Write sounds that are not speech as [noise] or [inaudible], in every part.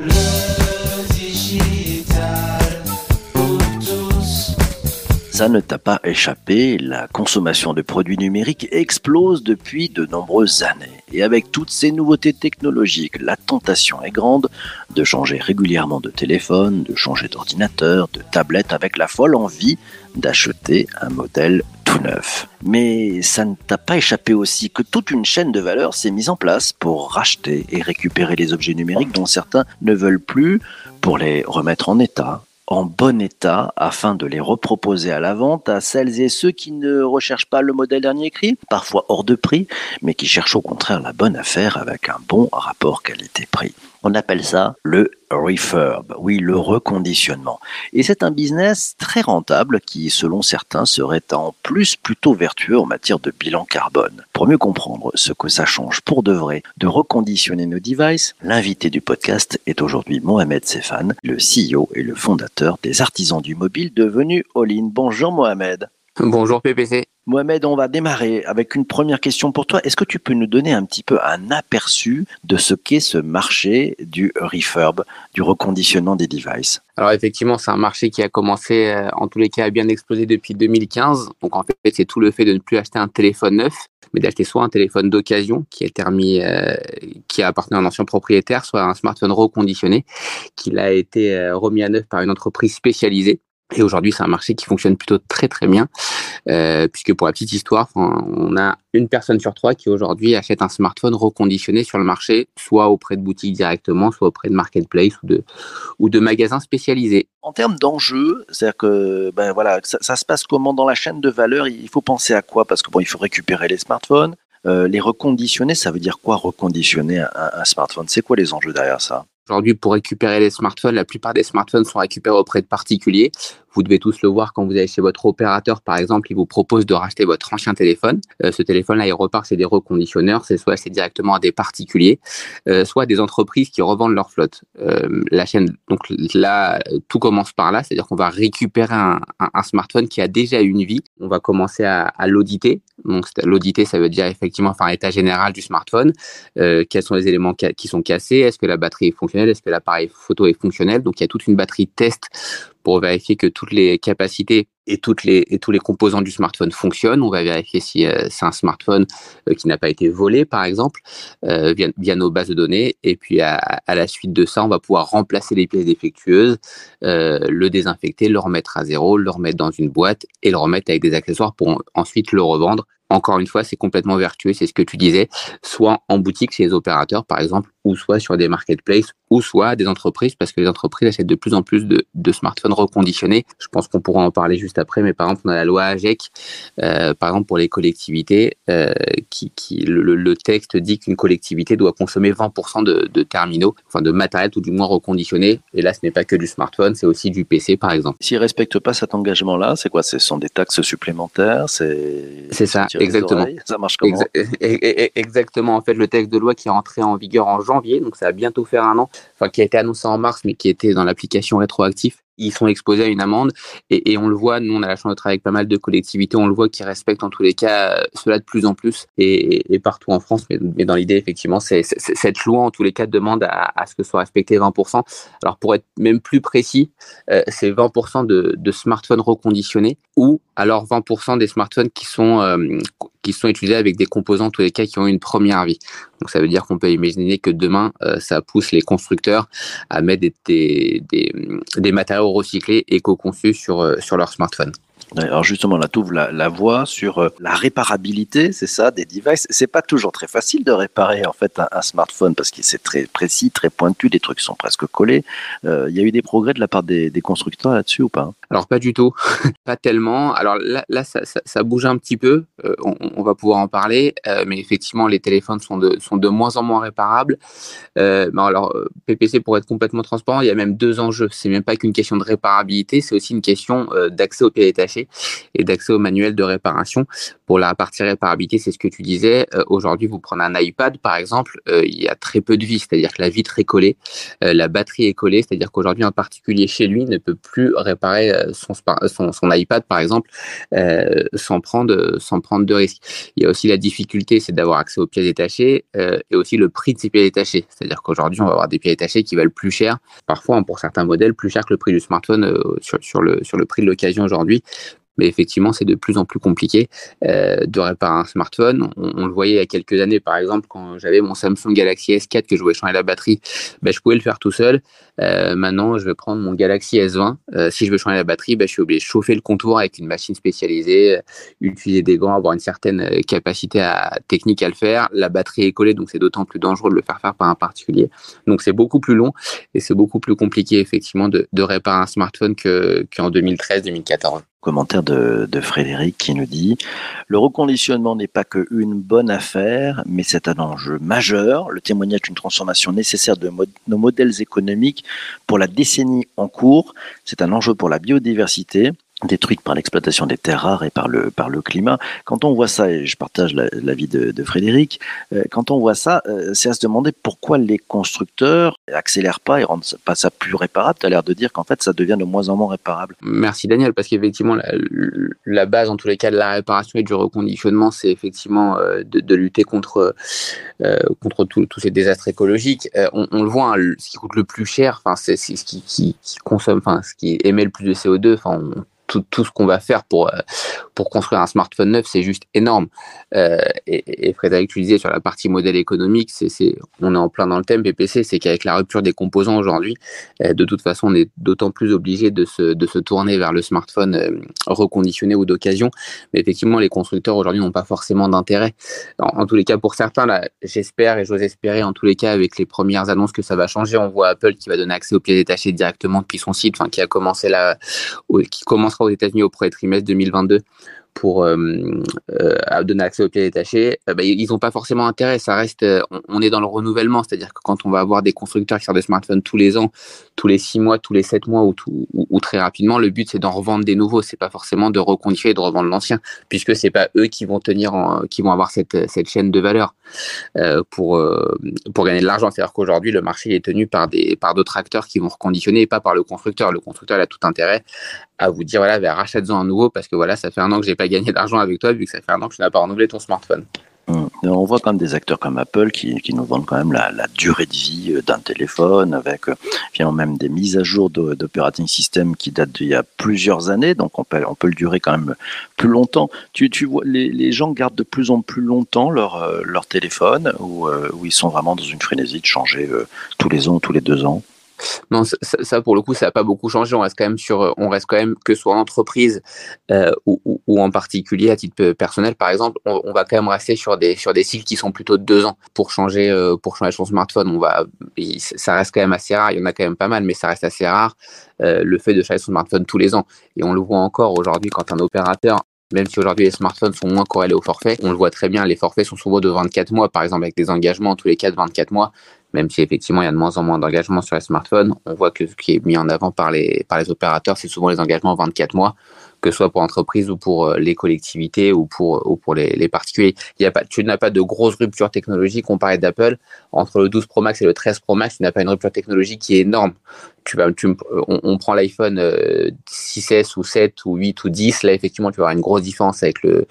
Love. Ça ne t'a pas échappé, la consommation de produits numériques explose depuis de nombreuses années. Et avec toutes ces nouveautés technologiques, la tentation est grande de changer régulièrement de téléphone, de changer d'ordinateur, de tablette avec la folle envie d'acheter un modèle tout neuf. Mais ça ne t'a pas échappé aussi que toute une chaîne de valeur s'est mise en place pour racheter et récupérer les objets numériques dont certains ne veulent plus pour les remettre en état, en bon état afin de les reproposer à la vente à celles et ceux qui ne recherchent pas le modèle dernier cri, parfois hors de prix, mais qui cherchent au contraire la bonne affaire avec un bon rapport qualité-prix. On appelle ça le refurb, oui, le reconditionnement. Et c'est un business très rentable qui, selon certains, serait en plus plutôt vertueux en matière de bilan carbone. Pour mieux comprendre ce que ça change pour de vrai de reconditionner nos devices, l'invité du podcast est aujourd'hui Mohamed Sefan, le CEO et le fondateur des artisans du mobile devenus All-in. Bonjour Mohamed. Bonjour PPC. Mohamed, on va démarrer avec une première question pour toi. Est-ce que tu peux nous donner un petit peu un aperçu de ce qu'est ce marché du refurb, du reconditionnement des devices? Alors effectivement, c'est un marché qui a commencé, euh, en tous les cas, à bien exploser depuis 2015. Donc en fait, c'est tout le fait de ne plus acheter un téléphone neuf, mais d'acheter soit un téléphone d'occasion qui est terminé, euh, qui a appartenu à un ancien propriétaire, soit un smartphone reconditionné qui a été euh, remis à neuf par une entreprise spécialisée. Et aujourd'hui, c'est un marché qui fonctionne plutôt très très bien, euh, puisque pour la petite histoire, on a une personne sur trois qui aujourd'hui achète un smartphone reconditionné sur le marché, soit auprès de boutiques directement, soit auprès de marketplace ou de magasins spécialisés. En termes d'enjeux, c'est-à-dire que ben voilà, ça, se passe comment dans la chaîne de valeur? Il faut penser à quoi? Parce que bon, il faut récupérer les smartphones, euh, les reconditionner. Ça veut dire quoi reconditionner un smartphone? C'est quoi les enjeux derrière ça? Aujourd'hui, pour récupérer les smartphones, la plupart des smartphones sont récupérés auprès de particuliers. Vous devez tous le voir quand vous allez chez votre opérateur, par exemple, il vous propose de racheter votre ancien téléphone. Euh, ce téléphone-là, il repart, c'est des reconditionneurs, c'est soit c'est directement à des particuliers, euh, soit des entreprises qui revendent leur flotte. Euh, la chaîne, donc là, tout commence par là, c'est-à-dire qu'on va récupérer un, smartphone qui a déjà une vie. On va commencer à, l'auditer. Donc l'auditer, ça veut dire effectivement faire un état général du smartphone. quels sont les éléments qui sont cassés? Est-ce que la batterie est fonctionnelle? Est-ce que l'appareil photo est fonctionnel? Donc il y a toute une batterie test pour vérifier que toutes les capacités et, tous les composants du smartphone fonctionnent. On va vérifier si euh, c'est un smartphone euh, qui n'a pas été volé, par exemple, euh, via, nos bases de données. Et puis, à, la suite de ça, on va pouvoir remplacer les pièces défectueuses, le désinfecter, le remettre à zéro, le remettre dans une boîte et le remettre avec des accessoires pour ensuite le revendre encore une fois, c'est complètement vertueux, c'est ce que tu disais, soit en boutique chez les opérateurs, par exemple, ou soit sur des marketplaces, ou soit des entreprises, parce que les entreprises achètent de plus en plus de, de smartphones reconditionnés. Je pense qu'on pourra en parler juste après, mais par exemple, on a la loi AGEC, euh, par exemple, pour les collectivités, euh, qui, qui le, texte dit qu'une collectivité doit consommer 20% de, de, terminaux, enfin de matériel tout du moins reconditionné. Et là, ce n'est pas que du smartphone, c'est aussi du PC, par exemple. S'ils ne respectent pas cet engagement-là, c'est quoi? Ce sont des taxes supplémentaires C'est ça, exactement. Ça marche comment Exactement. En fait, le texte de loi qui est rentré en vigueur en janvier, donc ça va bientôt faire un an, enfin qui a été annoncé en mars, mais qui était dans l'application rétroactive, ils sont exposés à une amende et, on le voit, nous on a la chance de travailler avec pas mal de collectivités, on le voit qui respectent en tous les cas euh, cela de plus en plus et, partout en France, mais, dans l'idée effectivement, c'est, cette loi en tous les cas demande à, ce que soit respecté 20%. Alors pour être même plus précis, euh, c'est 20% de, smartphones reconditionnés ou alors 20% des smartphones qui sont euh, qui sont utilisés avec des composants en tous les cas qui ont une première vie. Donc ça veut dire qu'on peut imaginer que demain ça pousse les constructeurs à mettre des, des, des, des matériaux recyclés éco-conçus sur, euh, sur leur smartphone. Alors justement, là, tu ouvres la, voie sur euh, la réparabilité, c'est ça, des devices. C'est pas toujours très facile de réparer en fait un, smartphone parce que c'est très précis, très pointu, des trucs sont presque collés. Euh, il y a eu des progrès de la part des, constructeurs là-dessus ou pas? Alors pas du tout, [laughs] pas tellement. Alors là, ça, bouge un petit peu. Euh, on, va pouvoir en parler, mais effectivement, les téléphones sont de moins en moins réparables. alors PPC pour être complètement transparent, il y a même deux enjeux. C'est même pas qu'une question de réparabilité, c'est aussi une question d'accès au pied détaché et d'accès au manuel de réparation. Pour la partie réparabilité, c'est ce que tu disais. Euh, aujourd'hui, vous prenez un iPad, par exemple, euh, il y a très peu de vie, c'est-à-dire que la vitre est collée, euh, la batterie est collée, c'est-à-dire qu'aujourd'hui, un particulier chez lui ne peut plus réparer son, iPad, par exemple, sans, prendre, sans prendre de risques. Il y a aussi la difficulté, c'est d'avoir accès aux pièces détachées et aussi le prix de ces pièces détachées. C'est-à-dire qu'aujourd'hui, on va avoir des pièces détachées qui valent plus cher, parfois pour certains modèles, plus cher que le prix du smartphone sur le prix de l'occasion aujourd'hui mais effectivement, c'est de plus en plus compliqué euh, de réparer un smartphone. On, le voyait il y a quelques années, par exemple, quand j'avais mon Samsung Galaxy S4 que je voulais changer la batterie, ben, je pouvais le faire tout seul. Euh, maintenant, je vais prendre mon Galaxy S20. Euh, si je veux changer la batterie, ben, je suis obligé de chauffer le contour avec une machine spécialisée, utiliser des gants, avoir une certaine capacité technique à le faire. La batterie est collée, donc c'est d'autant plus dangereux de le faire faire par un particulier. Donc c'est beaucoup plus long et c'est beaucoup plus compliqué effectivement de, réparer un smartphone qu'en 2013-2014. Commentaire de, Frédéric qui nous dit Le reconditionnement n'est pas qu'une bonne affaire, mais c'est un enjeu majeur, le témoignage d'une transformation nécessaire de nos modèles économiques pour la décennie en cours. C'est un enjeu pour la biodiversité, détruite par l'exploitation des terres rares et par le, par le climat. Quand on voit ça, et je partage l'avis de, de, Frédéric, euh, quand on voit ça, euh, c'est à se demander pourquoi les constructeurs accélèrent pas et rendent pas ça plus réparable. Tu as l'air de dire qu'en fait, ça devient de moins en moins réparable. Merci Daniel, parce qu'effectivement, la, la, base, en tous les cas, de la réparation et du reconditionnement, c'est effectivement euh, de, lutter contre, contre tous ces désastres écologiques. On, le voit, hein, ce qui coûte le plus cher, c'est ce qui, qui, qui ce qui émet le plus de CO2, enfin, tout, ce qu'on va faire pour, euh, pour construire un smartphone neuf, c'est juste énorme. Euh, et, Frédéric, tu disais sur la partie modèle économique, c'est, on est en plein dans le thème PPC, c'est qu'avec la rupture des composants aujourd'hui, euh, de toute façon, on est d'autant plus obligé de se, de se tourner vers le smartphone reconditionné ou d'occasion. Mais effectivement, les constructeurs aujourd'hui n'ont pas forcément d'intérêt. En, tous les cas, pour certains, j'espère et j'ose espérer, en tous les cas, avec les premières annonces que ça va changer, on voit Apple qui va donner accès aux pieds détachés directement depuis son site, qui a commencé là, qui commence aux États-Unis au premier trimestre 2022 pour euh, euh, donner accès aux pieds détachés, euh, bah, ils n'ont pas forcément intérêt. Ça reste, on, est dans le renouvellement, c'est-à-dire que quand on va avoir des constructeurs qui sortent des smartphones tous les ans, tous les six mois, tous les sept mois ou, très rapidement, le but c'est d'en revendre des nouveaux. C'est pas forcément de reconditionner et de revendre l'ancien, puisque c'est pas eux qui vont tenir, qui vont avoir cette, cette chaîne de valeur pour pour gagner de l'argent. C'est-à-dire qu'aujourd'hui le marché est tenu par des par d'autres acteurs qui vont reconditionner et pas par le constructeur. Le constructeur a tout intérêt à vous dire voilà, ben, rachète-en un nouveau parce que voilà, ça fait un an que j'ai pas gagné d'argent avec toi vu que ça fait un an que tu n'as pas renouvelé ton smartphone. Hum. On voit quand même des acteurs comme Apple qui, qui nous vendent quand même la, durée de vie euh, d'un téléphone avec euh, même des mises à jour d'operating system qui datent d'il y a plusieurs années, donc on peut, on peut le durer quand même plus longtemps. Tu, tu vois, les, les gens gardent de plus en plus longtemps leur, euh, leur téléphone ou ils sont vraiment dans une frénésie de changer tous les ans, tous les deux ans? Non, ça, pour le coup, ça n'a pas beaucoup changé. On reste quand même sur, on reste quand même que soit en entreprise euh, ou, en particulier à titre personnel, par exemple, on, va quand même rester sur des sur des cycles qui sont plutôt de deux ans pour changer euh, pour changer son smartphone. On va, ça reste quand même assez rare. Il y en a quand même pas mal, mais ça reste assez rare euh, le fait de changer son smartphone tous les ans. Et on le voit encore aujourd'hui quand un opérateur même si aujourd'hui les smartphones sont moins corrélés au forfait, on le voit très bien, les forfaits sont souvent de 24 mois, par exemple avec des engagements tous les cas de 24 mois, même si effectivement il y a de moins en moins d'engagements sur les smartphones, on voit que ce qui est mis en avant par les, par les opérateurs, c'est souvent les engagements 24 mois, que ce soit pour l'entreprise ou pour euh, les collectivités ou pour, ou pour les, les particuliers. Il y a pas, tu n'as pas de grosse rupture technologique, on parlait d'Apple, entre le 12 Pro Max et le 13 Pro Max, tu n'as pas une rupture technologique qui est énorme. Tu vas, tu, on, on prend l'iPhone 6S euh, ou 7 ou 8 ou 10, là effectivement tu vas avoir une grosse différence avec le,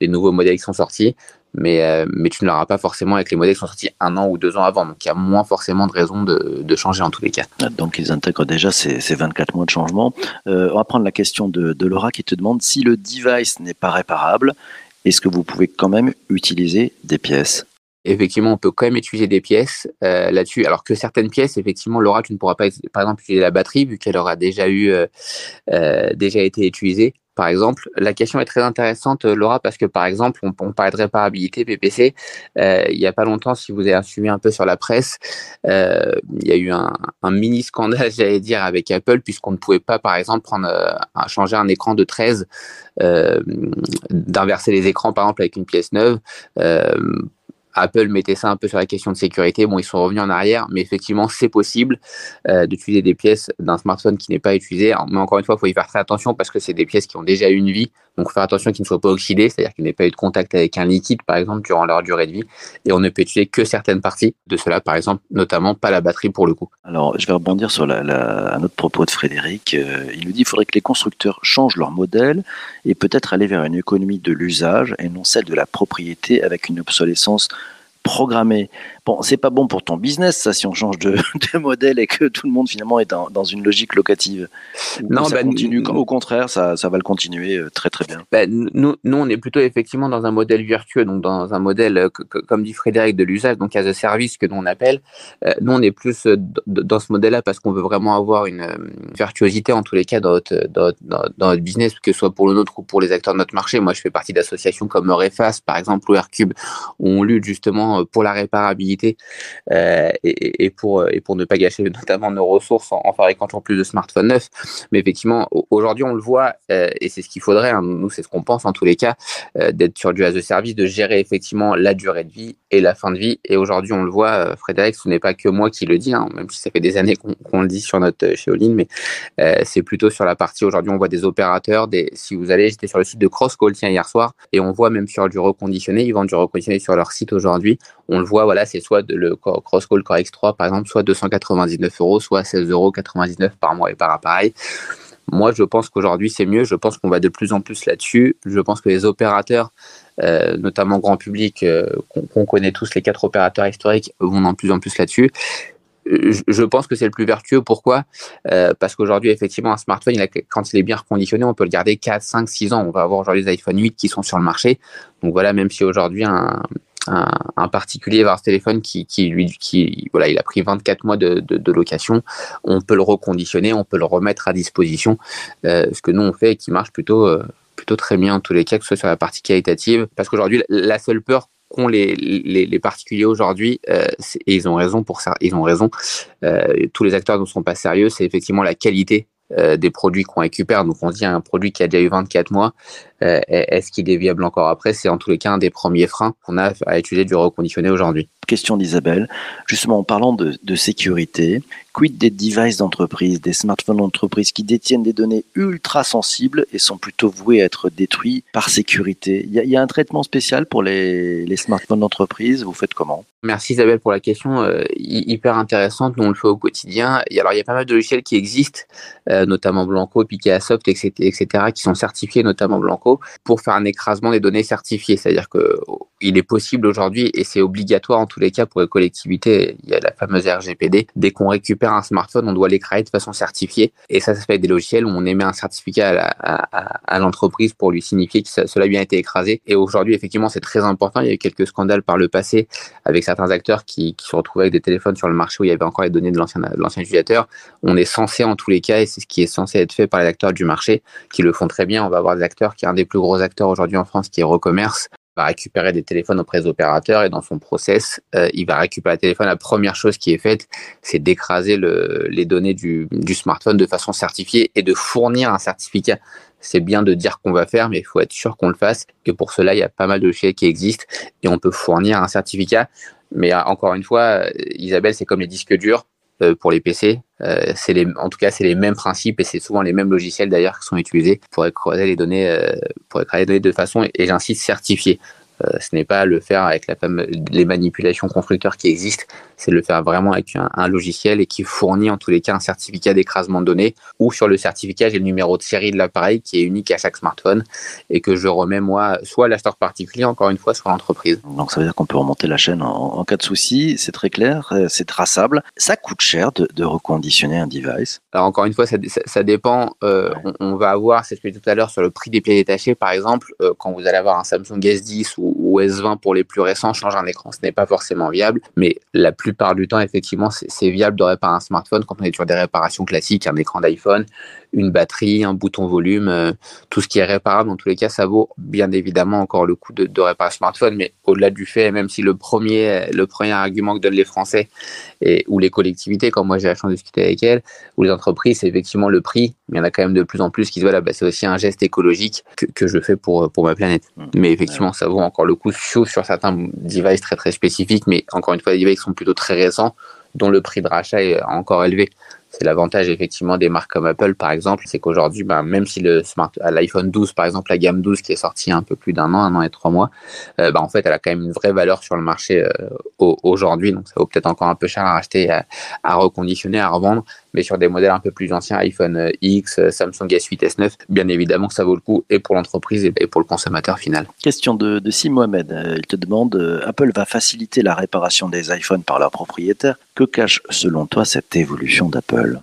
les nouveaux modèles qui sont sortis mais, euh, mais tu ne l'auras pas forcément avec les modèles qui sont sortis un an ou deux ans avant. Donc il y a moins forcément de raisons de, de changer en tous les cas. Donc ils intègrent déjà ces, ces 24 mois de changement. Euh, on va prendre la question de, de Laura qui te demande si le device n'est pas réparable, est-ce que vous pouvez quand même utiliser des pièces? Effectivement, on peut quand même utiliser des pièces euh, là-dessus. Alors que certaines pièces, effectivement, Laura, tu ne pourras pas, par exemple, utiliser la batterie vu qu'elle aura déjà eu, euh, euh déjà été utilisée par exemple. La question est très intéressante, euh, Laura, parce que par exemple, on, parlait de réparabilité PPC. Euh, il n'y a pas longtemps, si vous avez suivi un peu sur la presse, euh, il y a eu un, un mini scandale, [laughs] j'allais dire, avec Apple, puisqu'on ne pouvait pas, par exemple, prendre, euh, changer un écran de 13, euh, d'inverser les écrans, par exemple, avec une pièce neuve Apple mettait ça un peu sur la question de sécurité. Bon, ils sont revenus en arrière, mais effectivement, c'est possible euh, d'utiliser des pièces d'un smartphone qui n'est pas utilisé. Mais encore une fois, il faut y faire très attention parce que c'est des pièces qui ont déjà eu une vie. Donc, faire attention qu'ils ne soient pas oxydés, c'est-à-dire qu'ils n'aient pas eu de contact avec un liquide, par exemple, durant leur durée de vie. Et on ne peut utiliser que certaines parties de cela, par exemple, notamment pas la batterie pour le coup. Alors, je vais rebondir sur la, la, un autre propos de Frédéric. Euh, il nous dit qu'il faudrait que les constructeurs changent leur modèle et peut-être aller vers une économie de l'usage et non celle de la propriété avec une obsolescence programmée. Bon, c'est pas bon pour ton business, ça, si on change de, [laughs] de, modèle et que tout le monde finalement est dans, dans une logique locative. Non, ça ben, continue. Au contraire, ça, ça va le continuer euh, très très bien. Ben, nous, nous, on est plutôt effectivement dans un modèle vertueux, donc dans un modèle, euh, comme dit Frédéric, de l'usage, donc as a service que nous on appelle. Euh, nous, on est plus dans ce modèle-là parce qu'on veut vraiment avoir une, virtuosité en tous les cas dans notre, dans, dans, dans, notre business, que ce soit pour le nôtre ou pour les acteurs de notre marché. Moi, je fais partie d'associations comme Refas, par exemple, ou Aircube, où on lutte justement pour la réparabilité euh, et, pour, et pour ne pas gâcher [laughs] notamment nos ressources en, fabriquant toujours plus de smartphones neufs. Mais effectivement, aujourd'hui, on le voit, euh, et c'est ce qu'il faudrait, hein, nous, c'est ce qu'on pense en tous les cas, euh, d'être sur du as a service, de gérer effectivement la durée de vie et la fin de vie. Et aujourd'hui, on le voit, Frédéric, ce n'est pas que moi qui le dis, hein, même si ça fait des années qu'on le dit sur notre chez Olin, mais c'est plutôt sur la partie, aujourd'hui, on voit des opérateurs, des, si vous allez, j'étais sur le site de CrossCall hier soir, et on voit même sur du reconditionné, ils vendent du reconditionné sur leur site aujourd'hui. On le voit, voilà, c'est soit de, le Crosscall Core X3 par exemple, soit 299 euros, soit 16,99 euros par mois et par appareil. Moi, je pense qu'aujourd'hui, c'est mieux. Je pense qu'on va de plus en plus là-dessus. Je pense que les opérateurs, euh, notamment grand public, euh, qu'on connaît tous, les quatre opérateurs historiques, vont de plus en plus là-dessus. Je pense que c'est le plus vertueux. Pourquoi? Euh, Parce qu'aujourd'hui, effectivement, un smartphone, quand il est bien reconditionné, on peut le garder 4, 5, 6 ans. On va avoir aujourd'hui des iPhone 8 qui sont sur le marché. Donc voilà, même si aujourd'hui, un, un, particulier avoir ce téléphone qui, qui, lui, qui, voilà, il a pris 24 mois de, de, location, on peut le reconditionner, on peut le remettre à disposition, euh, ce que nous on fait et qui marche plutôt, euh, plutôt très bien en tous les cas, que ce soit sur la partie qualitative, parce qu'aujourd'hui la seule peur qu'ont les, les, les, particuliers aujourd'hui, euh, et ils ont raison pour ça, ils ont raison, euh, tous les acteurs ne sont pas sérieux, c'est effectivement la qualité euh, des produits qu'on récupère. Donc on dit un produit qui a déjà eu 24 mois, euh, est-ce qu'il est viable encore après? C'est en tous les cas un des premiers freins qu'on a à utiliser du reconditionné aujourd'hui. Question d'Isabelle. Justement, en parlant de, sécurité, quid des devices d'entreprise, des smartphones d'entreprise qui détiennent des données ultra sensibles et sont plutôt voués à être détruits par sécurité? Il y, a un traitement spécial pour les, les smartphones d'entreprise? Vous faites comment? Merci Isabelle pour la question, euh, hyper intéressante. Nous on le fait au quotidien. Et alors il y a pas mal de logiciels qui existent, euh, notamment Blanco, Pikasoft, etc., etc., qui sont certifiés, notamment Blanco, pour faire un écrasement des données certifiées. C'est-à-dire que il est possible aujourd'hui, et c'est obligatoire en tous les cas pour les collectivités, il y a la fameuse RGPD, dès qu'on récupère un smartphone, on doit l'écraser de façon certifiée. Et ça, ça fait des logiciels où on émet un certificat à, l'entreprise pour lui signifier que cela a bien été écrasé. Et aujourd'hui, effectivement, c'est très important. Il y a eu quelques scandales par le passé avec certains acteurs qui, qui se retrouvaient avec des téléphones sur le marché où il y avait encore les données de l'ancien utilisateur. On est censé, en tous les cas, et c'est ce qui est censé être fait par les acteurs du marché, qui le font très bien. On va avoir des acteurs qui est un des plus gros acteurs aujourd'hui en France, qui est Recommerce, va récupérer des téléphones auprès des opérateurs et dans son process, euh, il va récupérer le téléphone. La première chose qui est faite, c'est d'écraser le, les données du, smartphone de façon certifiée et de fournir un certificat. C'est bien de dire qu'on va faire, mais il faut être sûr qu'on le fasse. Et pour cela, il y a pas mal de logiciels qui existent et on peut fournir un certificat. Mais euh, encore une fois, Isabelle, c'est comme les disques durs euh, pour les PC. Euh, c'est les, en tout cas, c'est les mêmes principes et c'est souvent les mêmes logiciels d'ailleurs qui sont utilisés pour écraser les données, euh, pour écraser les données de façon, et j'insiste, certifiée. Euh, ce n'est pas le faire avec la les manipulations constructeurs qui existent, c'est le faire vraiment avec un, logiciel et qui fournit en tous les cas un certificat d'écrasement de données ou sur le certificat j'ai le numéro de série de l'appareil qui est unique à chaque smartphone et que je remets moi soit à l'acheteur particulier encore une fois soit à l'entreprise. Donc ça veut dire qu'on peut remonter la chaîne en, cas de souci, c'est très clair, euh, c'est traçable. Ça coûte cher de, reconditionner un device? Alors encore une fois ça, ça, dépend, euh, on, va avoir, c'est ce que je disais tout à l'heure sur le prix des pieds détachés par exemple, quand vous allez avoir un Samsung S10 ou ou S20 pour les plus récents change un écran. Ce n'est pas forcément viable, mais la plupart du temps, effectivement, c'est viable de réparer un smartphone quand on est sur des réparations classiques, un écran d'iPhone, une batterie, un bouton volume, euh, tout ce qui est réparable. Dans tous les cas, ça vaut bien évidemment encore le coup de, de réparer un smartphone, mais au-delà du fait, même si le premier, le premier argument que donnent les Français et, ou les collectivités, comme moi j'ai la chance de discuter avec elles, ou les entreprises, c'est effectivement le prix. Mais il y en a quand même de plus en plus qui se voient là, bah, c'est aussi un geste écologique que, que je fais pour, pour ma planète. Mmh. Mais effectivement, ça vaut encore le coup sauf sur certains devices très très spécifiques, mais encore une fois, les devices sont plutôt très récents, dont le prix de rachat est encore élevé. C'est l'avantage effectivement des marques comme Apple par exemple, c'est qu'aujourd'hui, ben, même si le smart, l'iPhone 12 par exemple, la gamme 12 qui est sortie un peu plus d'un an, un an et trois mois, euh, ben, en fait, elle a quand même une vraie valeur sur le marché euh, aujourd'hui. Donc ça vaut peut-être encore un peu cher à racheter, à, reconditionner, à revendre, mais sur des modèles un peu plus anciens, iPhone euh, X, Samsung S8, S9, bien évidemment que ça vaut le coup et pour l'entreprise et pour le consommateur final. Question de, de Sim Mohamed. Il te demande Apple va faciliter la réparation des iPhones par leurs propriétaires. Que cache selon toi cette évolution d'Apple?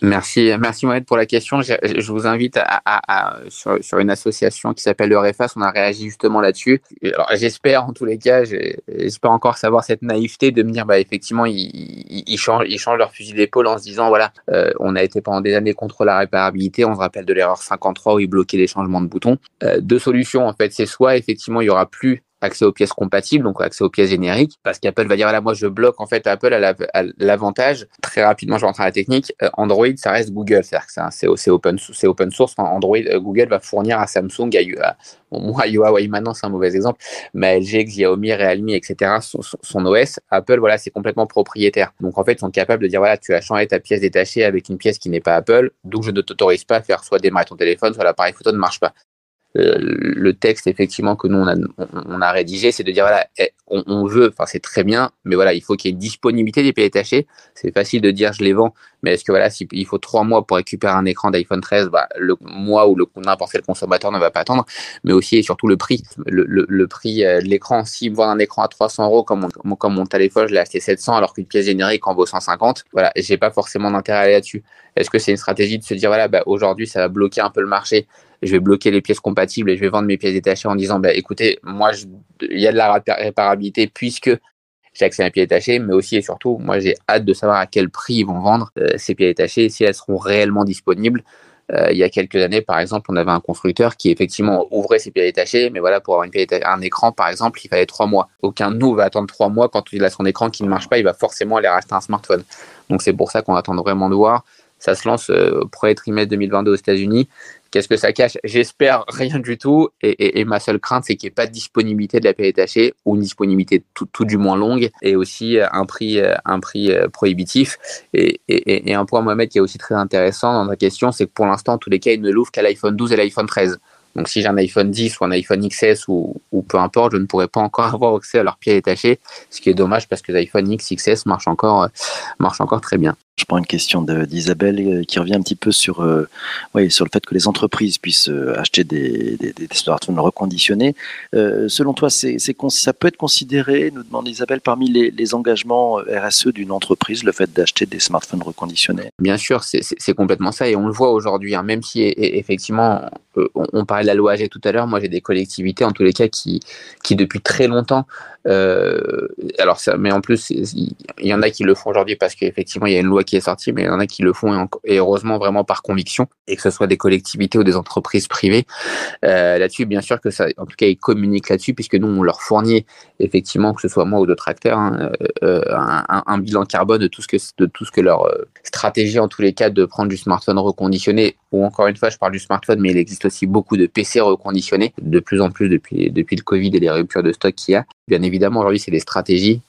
Merci, merci Mohamed pour la question. Je, je vous invite à, à, à sur, sur, une association qui s'appelle le RFAS. On a réagi justement là-dessus. Alors j'espère en tous les cas, j'espère encore savoir cette naïveté de me dire bah effectivement ils, ils, changent, ils changent leur fusil d'épaule en se disant voilà euh, on a été pendant des années contre la réparabilité. On se rappelle de l'erreur 53 où ils bloquaient les changements de boutons. Euh, deux solutions en fait, c'est soit effectivement il y aura plus accès aux pièces compatibles, donc accès aux pièces génériques, parce qu'Apple va dire, voilà, moi je bloque, en fait, Apple a l'avantage, très rapidement, je rentre à la technique, euh, Android, ça reste Google, c'est-à-dire que c'est open, open source, Android, euh, Google va fournir à Samsung, à, bon, moi, Huawei maintenant, c'est un mauvais exemple, mais LG, Xiaomi, Realme, etc., son, son, OS, Apple, voilà, c'est complètement propriétaire. Donc, en fait, ils sont capables de dire, voilà, tu as changé ta pièce détachée avec une pièce qui n'est pas Apple, donc je ne t'autorise pas à faire soit démarrer ton téléphone, soit l'appareil photo ne marche pas. Euh, le texte effectivement que nous on a, rédigé, c'est de dire voilà, eh, on, veut, enfin c'est très bien, mais voilà, il faut qu'il y ait une disponibilité des pieds détachés. C'est facile de dire je les vends, mais est-ce que voilà, s'il il faut trois mois pour récupérer un écran d'iPhone 13, bah, le mois ou le n'importe quel consommateur ne va pas attendre, mais aussi et surtout le prix, le, prix euh, de l'écran. S'il vend un écran à 300 euros comme mon, comme mon téléphone, je l'ai acheté 700 alors qu'une pièce générique en vaut 150, voilà, j'ai pas forcément d'intérêt à aller là-dessus. Est-ce que c'est une stratégie de se dire voilà, bah, aujourd'hui ça va bloquer un peu le marché je vais bloquer les pièces compatibles et je vais vendre mes pièces détachées en disant, bah, écoutez, moi, il y a de la réparabilité puisque j'ai accès à mes pièces détachées, mais aussi et surtout, moi, j'ai hâte de savoir à quel prix ils vont vendre euh, ces pièces détachées, si elles seront réellement disponibles. Euh, il y a quelques années, par exemple, on avait un constructeur qui effectivement ouvrait ses pièces détachées, mais voilà, pour avoir un écran, par exemple, il fallait trois mois. Aucun de nous va attendre trois mois quand il a son écran qui ne marche pas, il va forcément aller racheter un smartphone. Donc c'est pour ça qu'on attend vraiment de voir. Ça se lance euh, au premier trimestre 2022 aux États-Unis. Qu'est-ce que ça cache? J'espère rien du tout. Et, et, et ma seule crainte, c'est qu'il n'y ait pas de disponibilité de la paix détachée ou une disponibilité tout, tout, du moins longue et aussi euh, un prix, euh, un prix prohibitif. Et, et, un point, Mohamed, qui est aussi très intéressant dans ta question, c'est que pour l'instant, tous les cas, il ne l'ouvre qu'à l'iPhone 12 et l'iPhone 13. Donc, si j'ai un iPhone 10 ou un iPhone XS ou, ou, peu importe, je ne pourrais pas encore [laughs] avoir accès à leurs pieds détachés, ce qui est dommage parce que l'iPhone X, XS marche encore, marche encore très bien. Je prends une question d'Isabelle euh, qui revient un petit peu sur, euh, ouais, sur le fait que les entreprises puissent euh, acheter des, des, des smartphones reconditionnés. Euh, selon toi, c'est, ça peut être considéré, nous demande Isabelle, parmi les, les engagements RSE d'une entreprise, le fait d'acheter des smartphones reconditionnés? Bien sûr, c'est, complètement ça et on le voit aujourd'hui, hein, même si effectivement on, on, parlait de la loi AG tout à l'heure, moi j'ai des collectivités en tous les cas qui, qui depuis très longtemps euh, alors ça, mais en plus, il y en a qui le font aujourd'hui parce qu'effectivement il y a une loi qui est sortie, mais il y en a qui le font et, heureusement vraiment par conviction, et que ce soit des collectivités ou des entreprises privées. Euh, là-dessus, bien sûr que ça, en tout cas, ils communiquent là-dessus puisque nous on leur fournit effectivement, que ce soit moi ou d'autres acteurs, hein, euh, un, un, bilan carbone de tout ce que de tout ce que leur euh, stratégie en tous les cas de prendre du smartphone reconditionné ou encore une fois, je parle du smartphone, mais il existe aussi beaucoup de PC reconditionnés, de plus en plus depuis depuis le Covid et les ruptures de stock qu'il y a. Bien évidemment, aujourd'hui, c'est des stratégies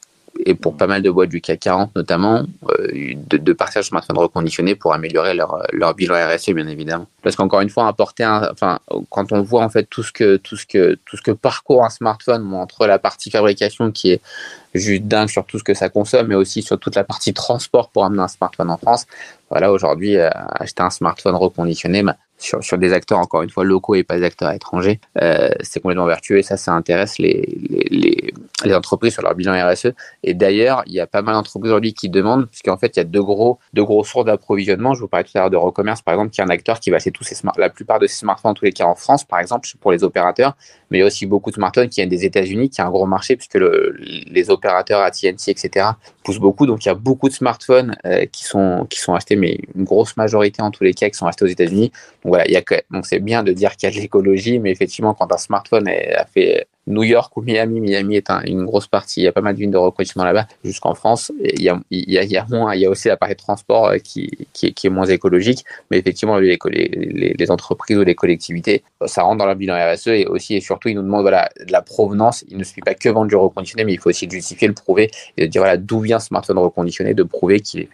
et pour pas mal de boîtes du CAC 40 notamment, euh, de, de partir sur smartphone reconditionné pour améliorer leur, leur bilan RSE bien évidemment. Parce qu'encore une fois, apporter un, enfin, quand on voit en fait tout ce que tout ce que tout ce que parcourt un smartphone entre la partie fabrication qui est juste dingue sur tout ce que ça consomme, mais aussi sur toute la partie transport pour amener un smartphone en France. Voilà, aujourd'hui, euh, acheter un smartphone reconditionné, bah, sur, des acteurs, encore une fois, locaux et pas des acteurs étrangers, euh, c'est complètement vertueux et ça, ça intéresse les, les, entreprises sur leur bilan RSE. Et d'ailleurs, il y a pas mal d'entreprises aujourd'hui qui demandent, puisqu'en fait, il y a deux gros, deux gros sources d'approvisionnement. Je vous parlais tout à l'heure de Recommerce, par exemple, qui est un acteur qui va acheter tous ces smart, la plupart de ces smartphones, en tous les cas en France, par exemple, pour les opérateurs. Mais il y a aussi beaucoup de smartphones qui viennent des États-Unis, qui est un gros marché, puisque le, les opérateurs AT&T, etc., poussent beaucoup. Donc, il y a beaucoup de smartphones euh, qui, sont, qui sont achetés, mais une grosse majorité, en tous les cas, qui sont achetés aux États-Unis. Voilà, il y a, donc c'est bien de dire qu'il y a de l'écologie, mais effectivement, quand un smartphone a fait New York ou Miami. Miami est une grosse partie. Il y a pas mal d'unes de reconditionnement là-bas, jusqu'en France. il, y a, il, moins, il y a aussi l'appareil de transport qui, qui, est moins écologique. Mais effectivement, les, entreprises ou les collectivités, ça rentre dans leur bilan RSE et aussi et surtout, ils nous demandent voilà, de la provenance. Il ne suffit pas que vendre du reconditionné, mais il faut aussi justifier, le prouver et de dire voilà, d'où vient ce smartphone reconditionné, de prouver qu'il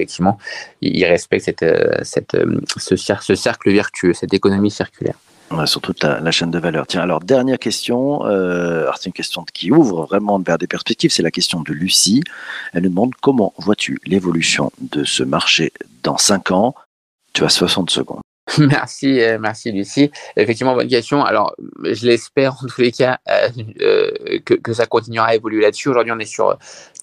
il respecte cette, ce, ce cercle vertueux, cette économie circulaire sur toute la, chaîne de valeur. Tiens, alors dernière question, euh, c'est une question qui ouvre vraiment vers des perspectives, c'est la question de Lucie. Elle nous demande comment vois-tu l'évolution de ce marché dans 5 ans? Tu as 60 secondes. [laughs] Merci, euh, merci Lucie. Effectivement, bonne question. Alors, je l'espère en tous les cas euh, que, ça continuera à évoluer là-dessus. Aujourd'hui, on est sur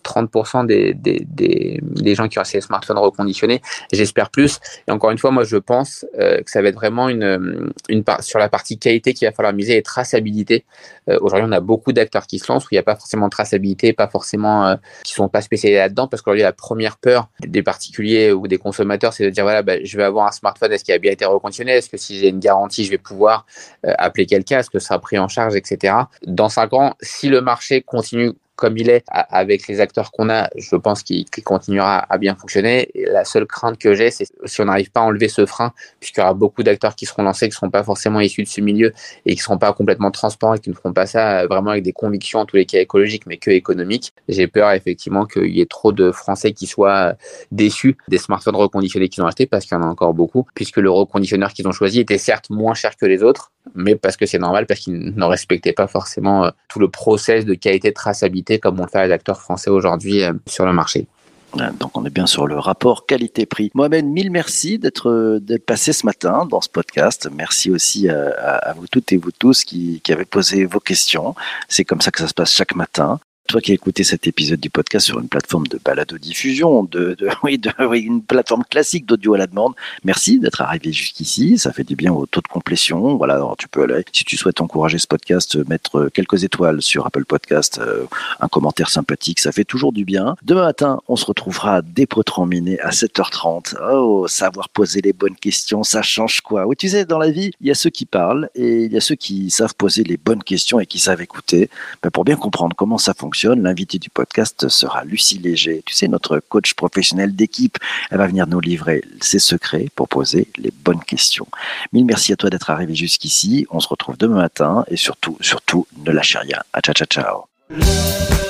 30% des, des, des, gens qui ont ces smartphones reconditionnés. J'espère plus. Et encore une fois, moi, je pense euh, que ça va être vraiment une, une sur la partie qualité qu'il va falloir miser et traçabilité. Euh, Aujourd'hui, on a beaucoup d'acteurs qui se lancent où il n'y a pas forcément de traçabilité, pas forcément euh, qui sont pas spécialisés là-dedans, parce qu'aujourd'hui, la première peur des particuliers ou des consommateurs, c'est de dire voilà, bah, je vais avoir un smartphone, est-ce qu'il a bien été reconditionné? Est-ce que si j'ai une garantie, je vais pouvoir euh, appeler quelqu'un? Est-ce que ça sera pris en charge, etc. Dans cinq ans, si le marché continue comme il est, avec les acteurs qu'on a, je pense qu'il continuera à bien fonctionner. La seule crainte que j'ai, c'est si on n'arrive pas à enlever ce frein, puisqu'il y aura beaucoup d'acteurs qui seront lancés, qui ne seront pas forcément issus de ce milieu et qui ne seront pas complètement transparents et qui ne feront pas ça vraiment avec des convictions, en tous les cas écologiques, mais que économiques. J'ai peur effectivement qu'il y ait trop de Français qui soient déçus des smartphones reconditionnés qu'ils ont achetés, parce qu'il y en a encore beaucoup, puisque le reconditionneur qu'ils ont choisi était certes moins cher que les autres, mais parce que c'est normal, parce qu'ils ne respectaient pas forcément euh, tout le process de qualité de traçabilité comme on le fait les acteurs français aujourd'hui euh, sur le marché. Donc on est bien sur le rapport qualité-prix. Mohamed, mille merci d'être passé ce matin dans ce podcast. Merci aussi à, vous toutes et vous tous qui, qui avez posé vos questions. C'est comme ça que ça se passe chaque matin. Toi qui as écouté cet épisode du podcast sur une plateforme de balado-diffusion, de, [laughs] de, oui, une plateforme classique d'audio à la demande, merci d'être arrivé jusqu'ici. Ça fait du bien au taux de complétion. Voilà, tu peux aller, si tu souhaites encourager ce podcast, mettre quelques étoiles sur Apple Podcast, euh, un commentaire sympathique, ça fait toujours du bien. Demain matin, on se retrouvera potrons minés à 7h30. Oh, savoir poser les bonnes questions, ça change quoi? Oui, tu sais, dans la vie, il y a ceux qui parlent et il y a ceux qui savent poser les bonnes questions et qui savent écouter. Ben, pour bien comprendre comment ça fonctionne, L'invité du podcast sera Lucie Léger. Tu sais, notre coach professionnel d'équipe. Elle va venir nous livrer ses secrets pour poser les bonnes questions. Mille merci à toi d'être arrivé jusqu'ici. On se retrouve demain matin et surtout, surtout, ne lâchez rien. ciao, ciao, ciao.